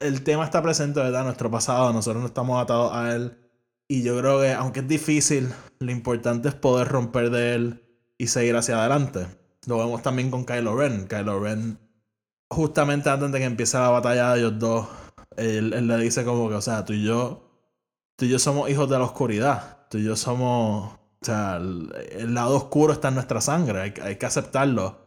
el tema está presente, ¿verdad? Nuestro pasado, nosotros no estamos atados a él y yo creo que, aunque es difícil, lo importante es poder romper de él y seguir hacia adelante. Lo vemos también con Kylo Ren. Kylo Ren, justamente antes de que empiece la batalla de ellos dos, él, le dice como que, o sea, tú y yo, tú y yo somos hijos de la oscuridad. Tú y yo somos, o sea, el, lado oscuro está en nuestra sangre, hay, hay que aceptarlo.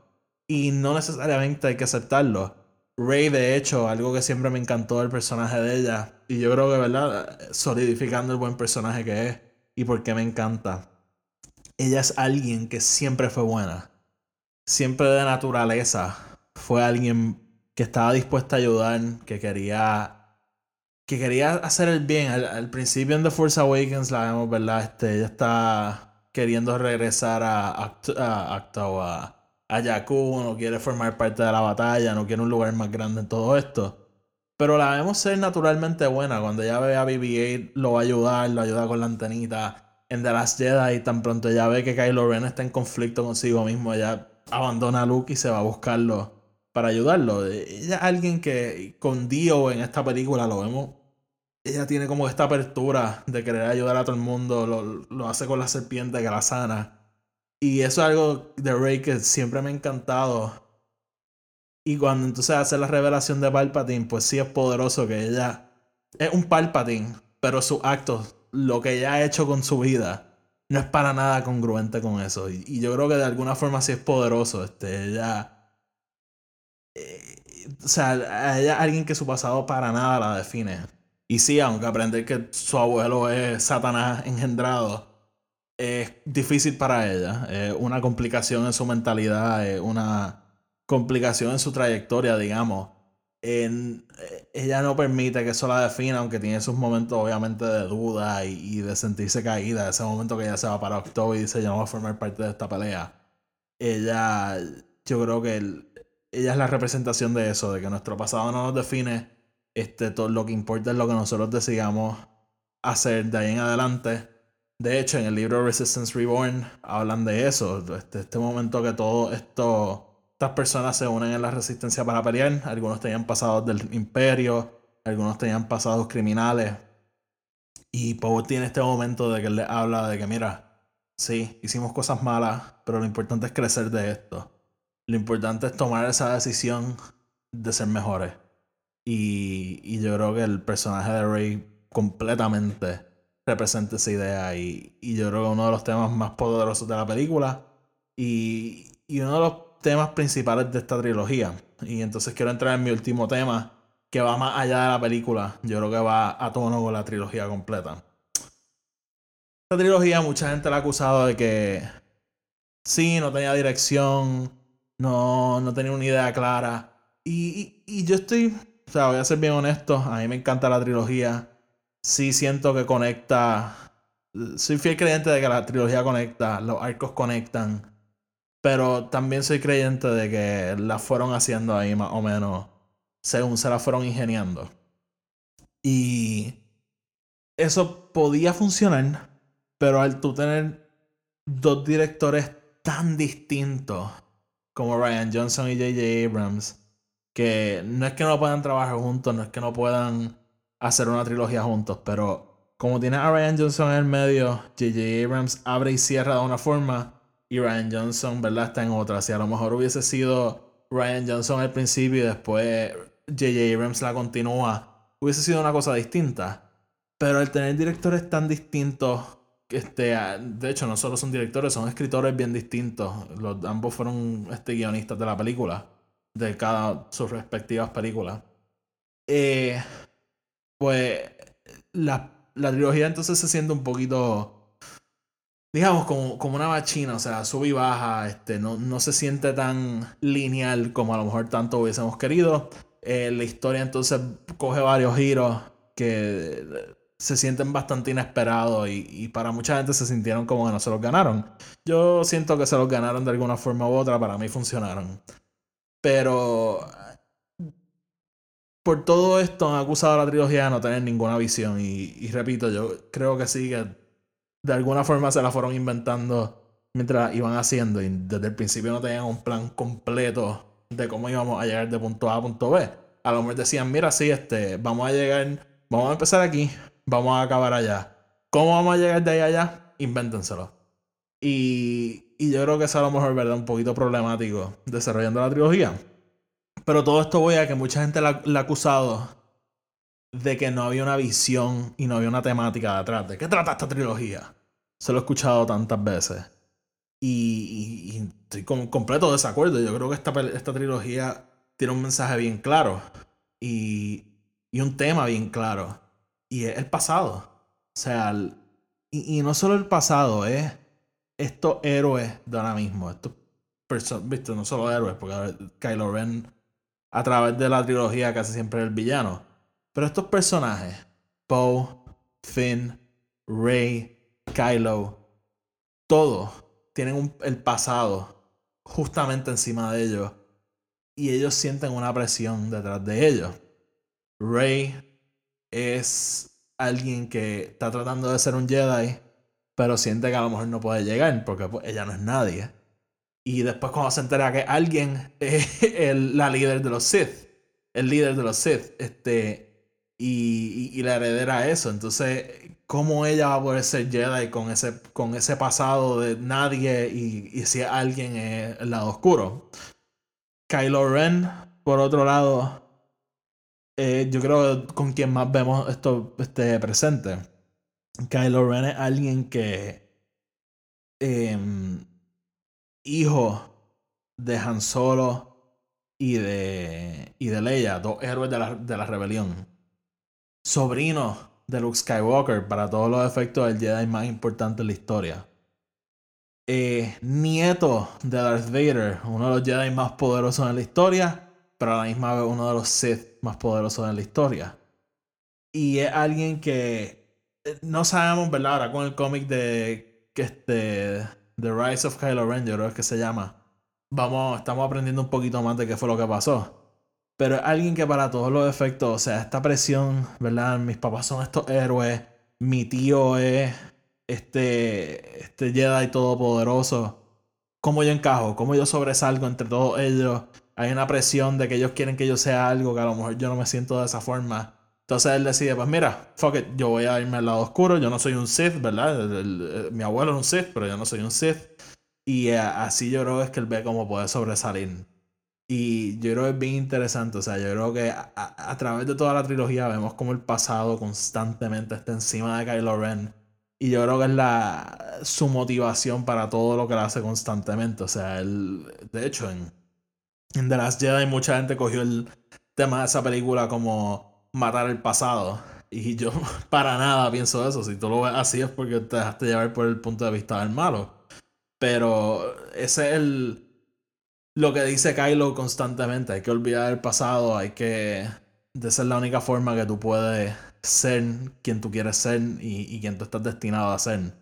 Y no necesariamente hay que aceptarlo. Rey, de hecho, algo que siempre me encantó del personaje de ella, y yo creo que, ¿verdad? Solidificando el buen personaje que es y por qué me encanta. Ella es alguien que siempre fue buena. Siempre de naturaleza. Fue alguien que estaba dispuesta a ayudar, que quería que quería hacer el bien. Al, principio en The Force Awakens la vemos, ¿verdad? Este, ella está queriendo regresar a Acto a, a Jakku, no quiere formar parte de la batalla, no quiere un lugar más grande en todo esto. Pero la vemos ser naturalmente buena. Cuando ella ve a BB-8, lo va a ayudar, lo ayuda con la antenita. En The Last Jedi, tan pronto ella ve que Kylo Ren está en conflicto consigo mismo, ella abandona a Luke y se va a buscarlo para ayudarlo. Ella es alguien que con Dio en esta película lo vemos. Ella tiene como esta apertura de querer ayudar a todo el mundo. Lo, lo hace con la serpiente que la sana. Y eso es algo de Rey que siempre me ha encantado. Y cuando entonces hace la revelación de Palpatine, pues sí es poderoso que ella es un Palpatine, pero sus actos lo que ella ha hecho con su vida no es para nada congruente con eso. Y, yo creo que de alguna forma sí es poderoso. Este, ella. Eh, o sea, ella alguien que su pasado para nada la define. Y sí, aunque aprender que su abuelo es Satanás engendrado es difícil para ella. Es una complicación en su mentalidad, es una complicación en su trayectoria, digamos. En, ella no permite que eso la defina, aunque tiene sus momentos obviamente de duda y, de sentirse caída. Ese momento que ella se va para octubre y dice, yo no voy a formar parte de esta pelea. Ella, yo creo que ella es la representación de eso, de que nuestro pasado no nos define. Este, todo lo que importa es lo que nosotros decidamos hacer de ahí en adelante. De hecho, en el libro Resistance Reborn hablan de eso, este, este momento que todo esto, estas personas se unen en la resistencia para pelear. Algunos tenían pasados del imperio, algunos tenían pasados criminales. Y Poe tiene este momento de que él le habla de que, mira, sí, hicimos cosas malas, pero lo importante es crecer de esto. Lo importante es tomar esa decisión de ser mejores. Y, yo creo que el personaje de Rey completamente representa esa idea y, y, yo creo que uno de los temas más poderosos de la película y, y, uno de los temas principales de esta trilogía. Y entonces quiero entrar en mi último tema que va más allá de la película. Yo creo que va a tono con la trilogía completa. Esta trilogía mucha gente la ha acusado de que sí, no tenía dirección, no, no tenía una idea clara. Y, y, y yo estoy, o sea, voy a ser bien honesto, a mí me encanta la trilogía sí siento que conecta. Soy fiel creyente de que la trilogía conecta, los arcos conectan. Pero también soy creyente de que la fueron haciendo ahí más o menos según se la fueron ingeniando. Y eso podía funcionar, pero al tú tener dos directores tan distintos como Ryan Johnson y J.J. Abrams, que no es que no puedan trabajar juntos, no es que no puedan hacer una trilogía juntos, pero como tiene a Ryan Johnson en el medio, J.J. Abrams abre y cierra de una forma y Ryan Johnson, ¿verdad?, está en otra. Si a lo mejor hubiese sido Ryan Johnson al principio y después J.J. Abrams la continúa, hubiese sido una cosa distinta. Pero al tener directores tan distintos, este, de hecho no solo son directores, son escritores bien distintos. Los, ambos fueron este, guionistas de la película, de cada sus respectivas películas. Eh, pues la, la trilogía entonces se siente un poquito, digamos, como, como una machina, o sea, sube y baja, este, no, no se siente tan lineal como a lo mejor tanto hubiésemos querido. Eh, la historia entonces coge varios giros que se sienten bastante inesperados y, y, para mucha gente se sintieron como que no se los ganaron. Yo siento que se los ganaron de alguna forma u otra, para mí funcionaron. Pero por todo esto han acusado a la trilogía de no tener ninguna visión. Y, repito, yo creo que sí, que de alguna forma se la fueron inventando mientras iban haciendo. Y desde el principio no tenían un plan completo de cómo íbamos a llegar de punto A a punto B. A lo mejor decían, mira, sí, este, vamos a llegar, vamos a empezar aquí, vamos a acabar allá. ¿Cómo vamos a llegar de ahí allá? Invéntenselo. Y, y yo creo que eso a lo mejor, ¿verdad? Un poquito problemático desarrollando la trilogía. Pero todo esto voy a que mucha gente la, ha acusado de que no había una visión y no había una temática detrás. ¿De qué trata esta trilogía? Se lo he escuchado tantas veces. Y, y, estoy con completo desacuerdo. Yo creo que esta, esta trilogía tiene un mensaje bien claro. Y, y un tema bien claro. Y es el pasado. O sea, y, no solo el pasado, es estos héroes de ahora mismo. Estos viste, no solo héroes, porque Kylo Ren a través de la trilogía casi siempre el villano. Pero estos personajes, Poe, Finn, Rey, Kylo, todos tienen el pasado justamente encima de ellos. Y ellos sienten una presión detrás de ellos. Rey es alguien que está tratando de ser un Jedi, pero siente que a lo mejor no puede llegar porque pues, ella no es nadie. Y después cuando se entera que alguien es el, la líder de los Sith, el líder de los Sith, este, y, y, la heredera a eso. Entonces, ¿cómo ella va a poder ser Jedi con ese, con ese pasado de nadie y, y si alguien es el lado oscuro? Kylo Ren, por otro lado, eh, yo creo con quien más vemos esto este, presente. Kylo Ren es alguien que. em, hijo de Han Solo y de. y de Leia, dos héroes de la, de la rebelión. Sobrino de Luke Skywalker, para todos los efectos, el Jedi más importante en la historia. Eh, nieto de Darth Vader, uno de los Jedi más poderosos en la historia, pero a la misma vez uno de los Sith más poderosos en la historia. Y es alguien que eh, no sabemos, ¿verdad? Ahora con el cómic de que este The Rise of Kylo Ren, yo creo que se llama. Vamos, estamos aprendiendo un poquito más de qué fue lo que pasó. Pero es alguien que para todos los efectos, o sea, esta presión, ¿verdad? Mis papás son estos héroes, mi tío es este, este Jedi todopoderoso. ¿Cómo yo encajo? ¿Cómo yo sobresalgo entre todos ellos? Hay una presión de que ellos quieren que yo sea algo que a lo mejor yo no me siento de esa forma. Entonces él decide, pues mira, fuck it, yo voy a irme al lado oscuro, yo no soy un Sith, ¿verdad? El- mi abuelo es un Sith, pero yo no soy un Sith. Y eh, así yo creo es que él ve cómo puede sobresalir. Y yo creo que es bien interesante, o sea, yo creo que a, través de toda la trilogía vemos como el pasado constantemente está encima de Kylo Ren. Y yo creo que es la, su motivación para todo lo que él hace constantemente. O sea, él, de hecho, en, en The Last Jedi mucha gente cogió el tema de esa película como matar el pasado. Y yo para nada pienso eso. Si tú lo ves así es porque te dejaste llevar por el punto de vista del malo. Pero ese es el, lo que dice Kylo constantemente. Hay que olvidar el pasado. Hay que... De ser la única forma que tú puedes ser quien tú quieres ser y, quien tú estás destinado a ser.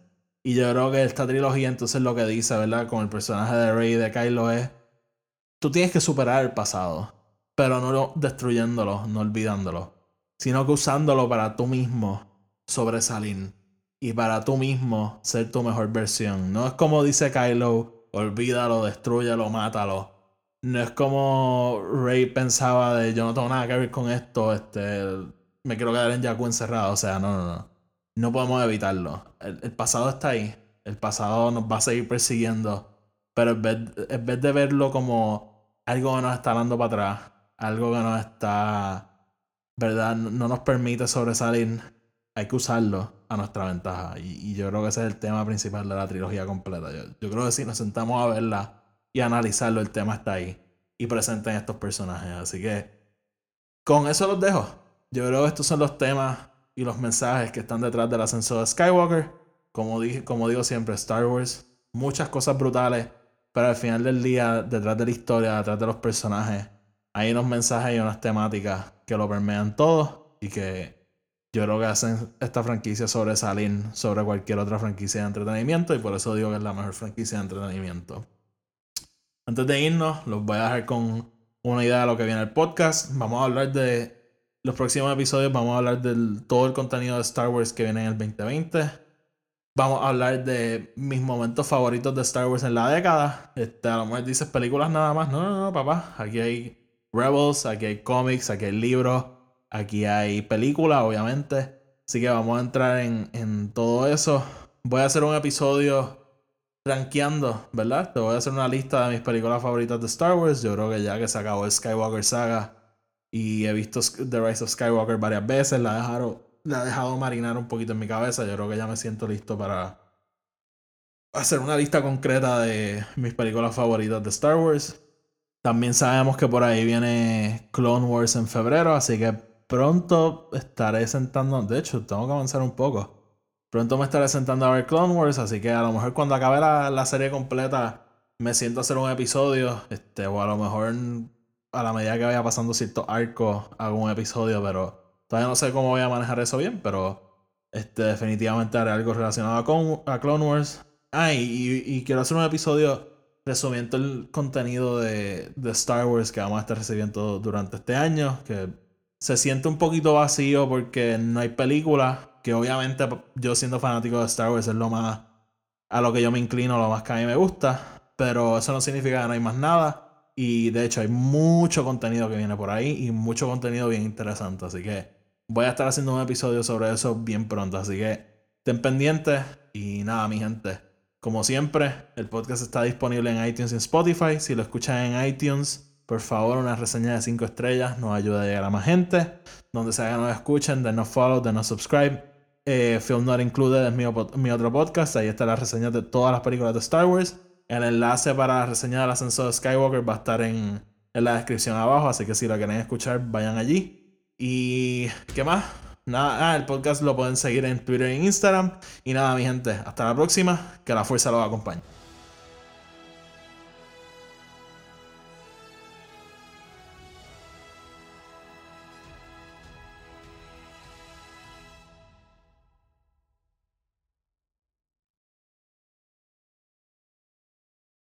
Y yo creo que esta trilogía entonces lo que dice, ¿verdad? Con el personaje de Rey de Kylo es... Tú tienes que superar el pasado. Pero no destruyéndolo, no olvidándolo. Sino que usándolo para tú mismo sobresalir. Y para tú mismo ser tu mejor versión. No es como dice Kylo, olvídalo, destruyelo, mátalo. No es como Rey pensaba de yo no tengo nada que ver con esto, este, me quiero quedar en Jakku encerrado. O sea, no, no, no. No podemos evitarlo. El, pasado está ahí. El pasado nos va a seguir persiguiendo. Pero en vez de verlo como algo nos está dando para atrás, algo que nos está, ¿verdad? No, no nos permite sobresalir, hay que usarlo a nuestra ventaja. Y, yo creo que ese es el tema principal de la trilogía completa. Yo, yo creo que si nos sentamos a verla y analizarlo, el tema está ahí y presente en estos personajes. Así que con eso los dejo. Yo creo que estos son los temas y los mensajes que están detrás del ascenso de Skywalker. Como, dije, como digo siempre, Star Wars, muchas cosas brutales, pero al final del día, detrás de la historia, detrás de los personajes, hay unos mensajes y unas temáticas que lo permean todo y que yo creo que hacen esta franquicia sobresalir sobre cualquier otra franquicia de entretenimiento y por eso digo que es la mejor franquicia de entretenimiento. Antes de irnos, los voy a dejar con una idea de lo que viene el podcast. Vamos a hablar de los próximos episodios, vamos a hablar de todo el contenido de Star Wars que viene en el 2020. Vamos a hablar de mis momentos favoritos de Star Wars en la década. Este, a lo mejor dices películas nada más. No, no, no, papá. Aquí hay Rebels, aquí hay cómics, aquí hay libros, aquí hay películas, obviamente. Así que vamos a entrar en, en todo eso. Voy a hacer un episodio rankeando, ¿verdad? Te voy a hacer una lista de mis películas favoritas de Star Wars. Yo creo que ya que se acabó el Skywalker Saga y he visto The Rise of Skywalker varias veces, la he dejado, la he dejado marinar un poquito en mi cabeza. Yo creo que ya me siento listo para hacer una lista concreta de mis películas favoritas de Star Wars. También sabemos que por ahí viene Clone Wars en febrero, así que pronto estaré sentando. De hecho, tengo que avanzar un poco. Pronto me estaré sentando a ver Clone Wars, así que a lo mejor cuando acabe la, la serie completa me siento a hacer un episodio, este, o a lo mejor a la medida que vaya pasando ciertos arcos hago un episodio, pero todavía no sé cómo voy a manejar eso bien, pero este, definitivamente haré algo relacionado a, Con- a Clone Wars. Ah, y, y- quiero hacer un episodio resumiendo el contenido de, de Star Wars que vamos a estar recibiendo durante este año, que se siente un poquito vacío porque no hay películas, que obviamente yo siendo fanático de Star Wars es lo más a lo que yo me inclino, lo más que a mí me gusta, pero eso no significa que no hay más nada. Y de hecho hay mucho contenido que viene por ahí y mucho contenido bien interesante. Así que voy a estar haciendo un episodio sobre eso bien pronto. Así que estén pendientes y nada, mi gente. Como siempre, el podcast está disponible en iTunes y en Spotify. Si lo escuchan en iTunes, por favor, una reseña de 5 estrellas nos ayuda a llegar a más gente. Donde sea que nos escuchen, denos follow, denos subscribe. Eh, Film Not Included es mi, mi otro podcast. Ahí está la reseña de todas las películas de Star Wars. El enlace para la reseña del ascenso de Skywalker va a estar en, en la descripción abajo. Así que si lo quieren escuchar, vayan allí. ¿Y qué más? Nada, el podcast lo pueden seguir en Twitter e Instagram. Y nada, mi gente, hasta la próxima. Que la fuerza los acompañe.